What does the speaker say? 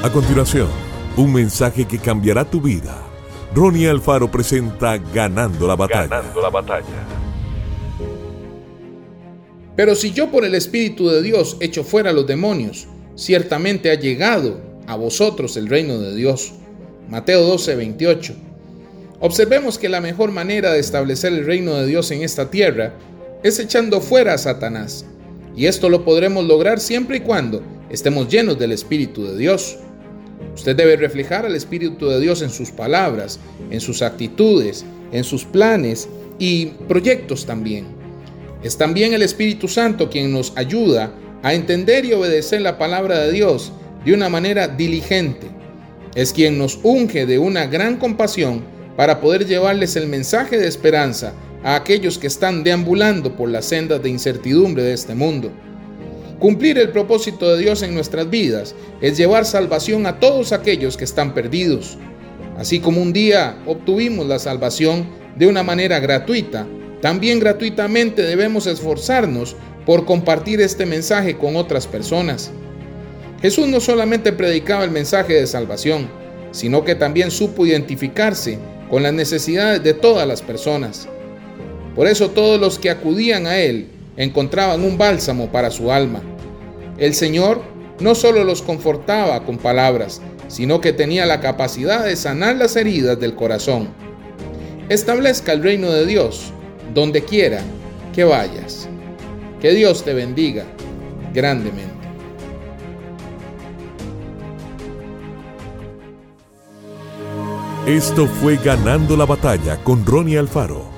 A continuación, un mensaje que cambiará tu vida. Ronnie Alfaro presenta Ganando la batalla. Ganando la batalla. Pero si yo por el Espíritu de Dios echo fuera a los demonios, ciertamente ha llegado a vosotros el reino de Dios. Mateo 12, 28. Observemos que la mejor manera de establecer el reino de Dios en esta tierra es echando fuera a Satanás. Y esto lo podremos lograr siempre y cuando estemos llenos del Espíritu de Dios. Usted debe reflejar al Espíritu de Dios en sus palabras, en sus actitudes, en sus planes y proyectos también. Es también el Espíritu Santo quien nos ayuda a entender y obedecer la palabra de Dios de una manera diligente. Es quien nos unge de una gran compasión para poder llevarles el mensaje de esperanza a aquellos que están deambulando por las sendas de incertidumbre de este mundo. Cumplir el propósito de Dios en nuestras vidas es llevar salvación a todos aquellos que están perdidos. Así como un día obtuvimos la salvación de una manera gratuita, también gratuitamente debemos esforzarnos por compartir este mensaje con otras personas. Jesús no solamente predicaba el mensaje de salvación, sino que también supo identificarse con las necesidades de todas las personas. Por eso todos los que acudían a Él encontraban un bálsamo para su alma. El Señor no solo los confortaba con palabras, sino que tenía la capacidad de sanar las heridas del corazón. Establezca el reino de Dios donde quiera que vayas. Que Dios te bendiga grandemente. Esto fue Ganando la batalla con Ronnie Alfaro.